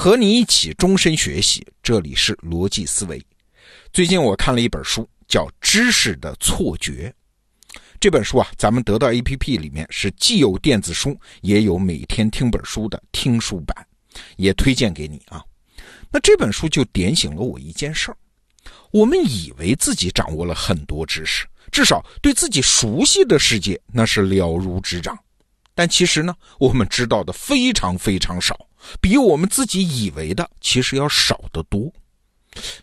和你一起终身学习，这里是逻辑思维。最近我看了一本书，叫《知识的错觉》。这本书啊，咱们得到 APP 里面是既有电子书，也有每天听本书的听书版，也推荐给你啊。那这本书就点醒了我一件事儿：我们以为自己掌握了很多知识，至少对自己熟悉的世界那是了如指掌。但其实呢，我们知道的非常非常少，比我们自己以为的其实要少得多。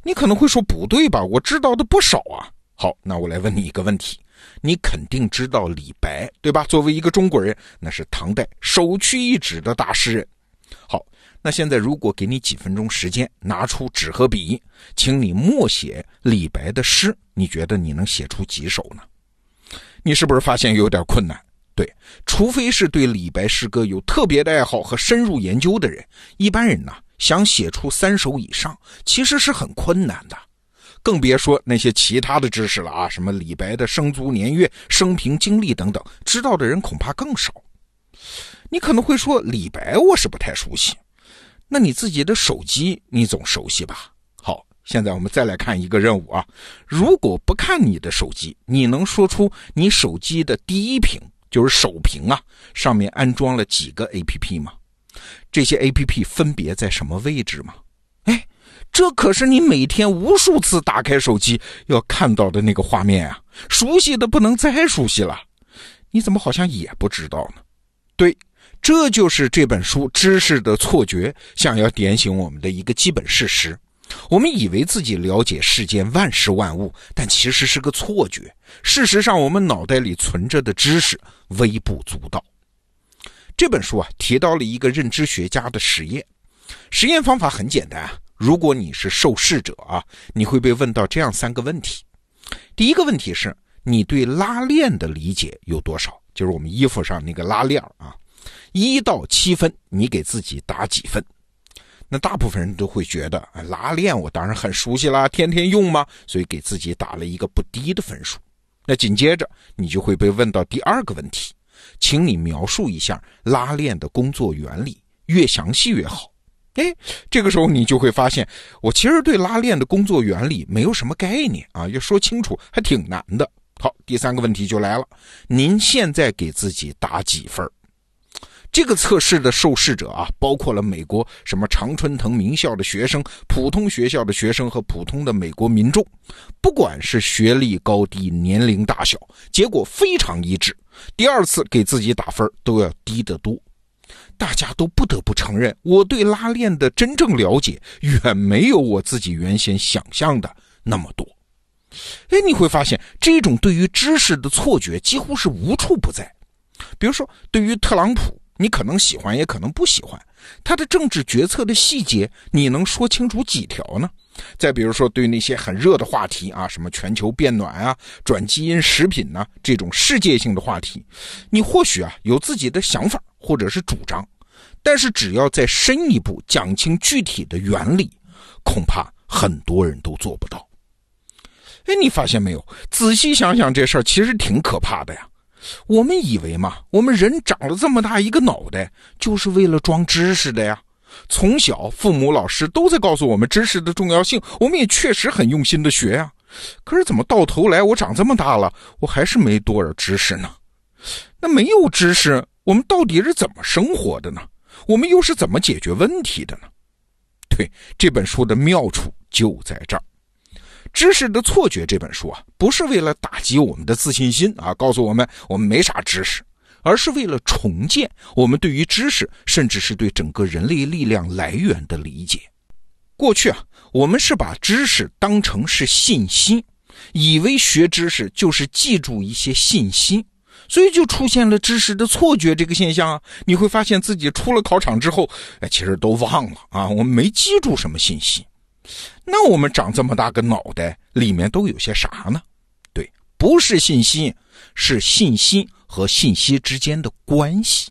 你可能会说不对吧？我知道的不少啊。好，那我来问你一个问题：你肯定知道李白对吧？作为一个中国人，那是唐代首屈一指的大诗人。好，那现在如果给你几分钟时间，拿出纸和笔，请你默写李白的诗，你觉得你能写出几首呢？你是不是发现有点困难？对，除非是对李白诗歌有特别的爱好和深入研究的人，一般人呢想写出三首以上，其实是很困难的，更别说那些其他的知识了啊，什么李白的生卒年月、生平经历等等，知道的人恐怕更少。你可能会说，李白我是不太熟悉，那你自己的手机你总熟悉吧？好，现在我们再来看一个任务啊，如果不看你的手机，你能说出你手机的第一屏？就是手屏啊，上面安装了几个 A P P 吗？这些 A P P 分别在什么位置吗？哎，这可是你每天无数次打开手机要看到的那个画面啊，熟悉的不能再熟悉了。你怎么好像也不知道呢？对，这就是这本书《知识的错觉》想要点醒我们的一个基本事实。我们以为自己了解世间万事万物，但其实是个错觉。事实上，我们脑袋里存着的知识微不足道。这本书啊，提到了一个认知学家的实验。实验方法很简单啊，如果你是受试者啊，你会被问到这样三个问题。第一个问题是你对拉链的理解有多少？就是我们衣服上那个拉链啊，一到七分，你给自己打几分？那大部分人都会觉得，拉链我当然很熟悉啦，天天用嘛，所以给自己打了一个不低的分数。那紧接着你就会被问到第二个问题，请你描述一下拉链的工作原理，越详细越好。哎，这个时候你就会发现，我其实对拉链的工作原理没有什么概念啊，要说清楚还挺难的。好，第三个问题就来了，您现在给自己打几分？这个测试的受试者啊，包括了美国什么常春藤名校的学生、普通学校的学生和普通的美国民众，不管是学历高低、年龄大小，结果非常一致。第二次给自己打分都要低得多。大家都不得不承认，我对拉链的真正了解远没有我自己原先想象的那么多。哎，你会发现这种对于知识的错觉几乎是无处不在。比如说，对于特朗普。你可能喜欢，也可能不喜欢他的政治决策的细节，你能说清楚几条呢？再比如说，对那些很热的话题啊，什么全球变暖啊、转基因食品呐这种世界性的话题，你或许啊有自己的想法或者是主张，但是只要再深一步讲清具体的原理，恐怕很多人都做不到。哎，你发现没有？仔细想想，这事儿其实挺可怕的呀。我们以为嘛，我们人长了这么大一个脑袋，就是为了装知识的呀。从小，父母、老师都在告诉我们知识的重要性，我们也确实很用心的学呀。可是怎么到头来，我长这么大了，我还是没多少知识呢？那没有知识，我们到底是怎么生活的呢？我们又是怎么解决问题的呢？对，这本书的妙处就在这儿。《知识的错觉》这本书啊，不是为了打击我们的自信心啊，告诉我们我们没啥知识，而是为了重建我们对于知识，甚至是对整个人类力量来源的理解。过去啊，我们是把知识当成是信息，以为学知识就是记住一些信息，所以就出现了知识的错觉这个现象啊。你会发现自己出了考场之后，哎，其实都忘了啊，我们没记住什么信息。那我们长这么大个脑袋，里面都有些啥呢？对，不是信息，是信息和信息之间的关系。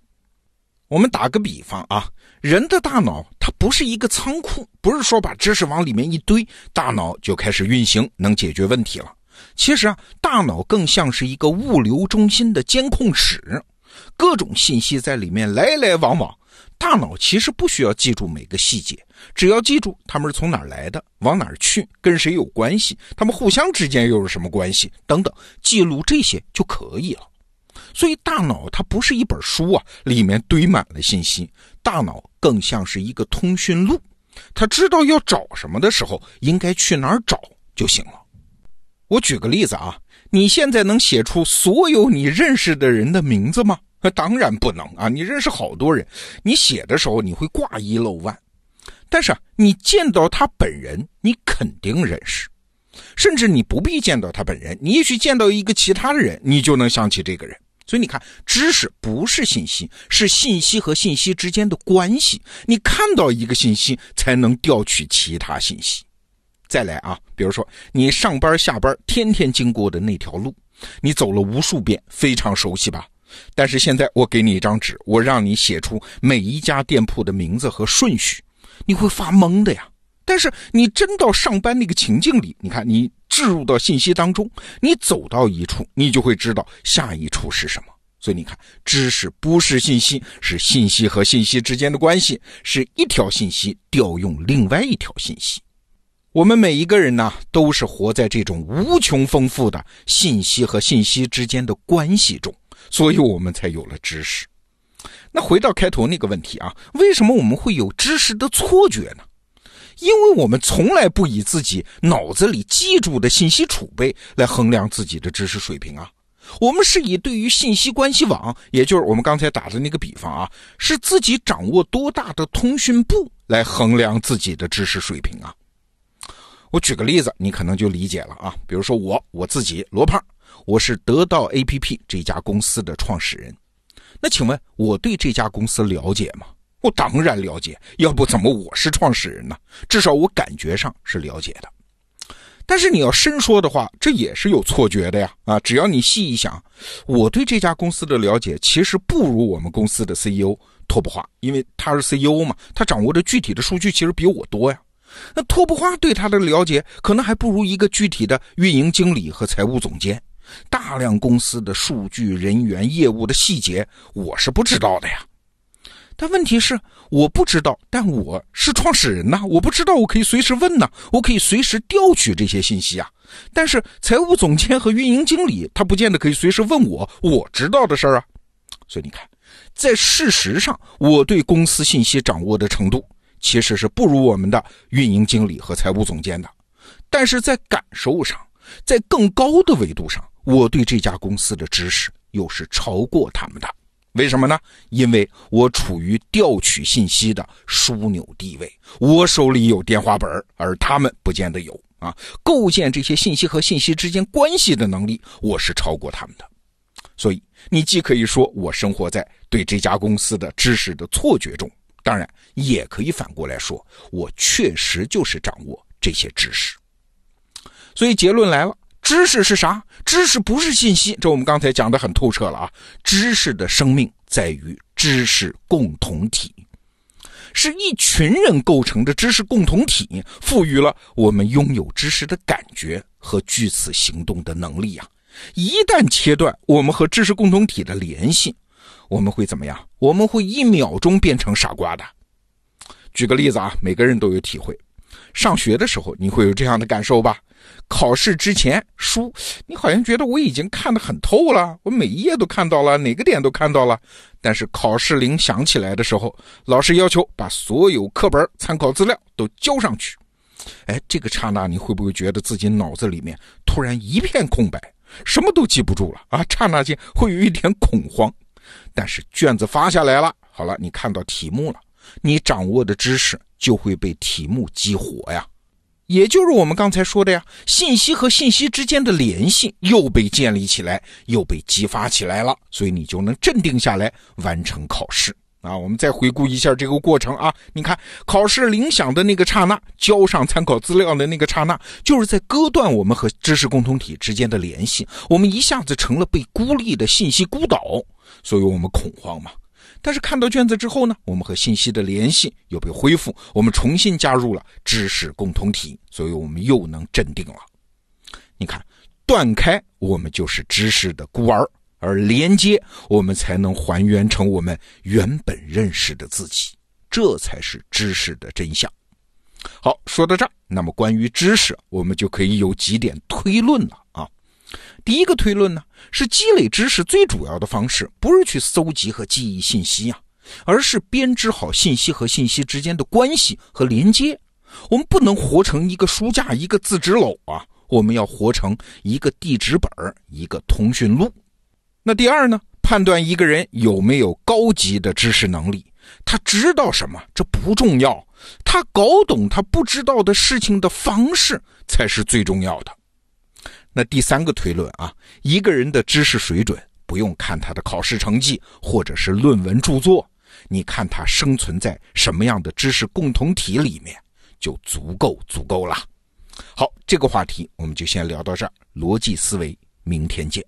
我们打个比方啊，人的大脑它不是一个仓库，不是说把知识往里面一堆，大脑就开始运行，能解决问题了。其实啊，大脑更像是一个物流中心的监控室，各种信息在里面来来往往，大脑其实不需要记住每个细节，只要记住他们是从哪儿来的，往哪儿去，跟谁有关系，他们互相之间又是什么关系等等，记录这些就可以了。所以，大脑它不是一本书啊，里面堆满了信息。大脑更像是一个通讯录，它知道要找什么的时候，应该去哪儿找就行了。我举个例子啊，你现在能写出所有你认识的人的名字吗？当然不能啊！你认识好多人，你写的时候你会挂一漏万。但是你见到他本人，你肯定认识。甚至你不必见到他本人，你也许见到一个其他的人，你就能想起这个人。所以你看，知识不是信息，是信息和信息之间的关系。你看到一个信息，才能调取其他信息。再来啊，比如说你上班下班天天经过的那条路，你走了无数遍，非常熟悉吧？但是现在我给你一张纸，我让你写出每一家店铺的名字和顺序，你会发懵的呀。但是你真到上班那个情境里，你看你置入到信息当中，你走到一处，你就会知道下一处是什么。所以你看，知识不是信息，是信息和信息之间的关系，是一条信息调用另外一条信息。我们每一个人呢，都是活在这种无穷丰富的信息和信息之间的关系中，所以我们才有了知识。那回到开头那个问题啊，为什么我们会有知识的错觉呢？因为我们从来不以自己脑子里记住的信息储备来衡量自己的知识水平啊，我们是以对于信息关系网，也就是我们刚才打的那个比方啊，是自己掌握多大的通讯部来衡量自己的知识水平啊。我举个例子，你可能就理解了啊。比如说我我自己罗胖，我是得到 APP 这家公司的创始人，那请问我对这家公司了解吗？我当然了解，要不怎么我是创始人呢？至少我感觉上是了解的。但是你要深说的话，这也是有错觉的呀！啊，只要你细一想，我对这家公司的了解其实不如我们公司的 CEO 托布华，因为他是 CEO 嘛，他掌握的具体的数据其实比我多呀。那托布华对他的了解，可能还不如一个具体的运营经理和财务总监。大量公司的数据、人员、业务的细节，我是不知道的呀。但问题是，我不知道，但我是创始人呐，我不知道，我可以随时问呐，我可以随时调取这些信息啊。但是财务总监和运营经理，他不见得可以随时问我我知道的事儿啊。所以你看，在事实上，我对公司信息掌握的程度，其实是不如我们的运营经理和财务总监的。但是在感受上，在更高的维度上，我对这家公司的知识又是超过他们的。为什么呢？因为我处于调取信息的枢纽地位，我手里有电话本，而他们不见得有啊。构建这些信息和信息之间关系的能力，我是超过他们的。所以，你既可以说我生活在对这家公司的知识的错觉中，当然也可以反过来说，我确实就是掌握这些知识。所以结论来了。知识是啥？知识不是信息，这我们刚才讲的很透彻了啊！知识的生命在于知识共同体，是一群人构成的知识共同体，赋予了我们拥有知识的感觉和据此行动的能力啊！一旦切断我们和知识共同体的联系，我们会怎么样？我们会一秒钟变成傻瓜的。举个例子啊，每个人都有体会，上学的时候你会有这样的感受吧？考试之前书，你好像觉得我已经看得很透了，我每一页都看到了，哪个点都看到了。但是考试铃响起来的时候，老师要求把所有课本、参考资料都交上去。哎，这个刹那你会不会觉得自己脑子里面突然一片空白，什么都记不住了啊？刹那间会有一点恐慌。但是卷子发下来了，好了，你看到题目了，你掌握的知识就会被题目激活呀。也就是我们刚才说的呀，信息和信息之间的联系又被建立起来，又被激发起来了，所以你就能镇定下来，完成考试啊。我们再回顾一下这个过程啊，你看考试铃响的那个刹那，交上参考资料的那个刹那，就是在割断我们和知识共同体之间的联系，我们一下子成了被孤立的信息孤岛，所以我们恐慌嘛。但是看到卷子之后呢，我们和信息的联系又被恢复，我们重新加入了知识共同体，所以我们又能镇定了。你看，断开我们就是知识的孤儿，而连接我们才能还原成我们原本认识的自己，这才是知识的真相。好，说到这儿，那么关于知识，我们就可以有几点推论了。第一个推论呢，是积累知识最主要的方式，不是去搜集和记忆信息啊，而是编织好信息和信息之间的关系和连接。我们不能活成一个书架、一个字纸篓啊，我们要活成一个地址本一个通讯录。那第二呢，判断一个人有没有高级的知识能力，他知道什么这不重要，他搞懂他不知道的事情的方式才是最重要的。那第三个推论啊，一个人的知识水准不用看他的考试成绩或者是论文著作，你看他生存在什么样的知识共同体里面。就足够足够了。好，这个话题我们就先聊到这儿。逻辑思维，明天见。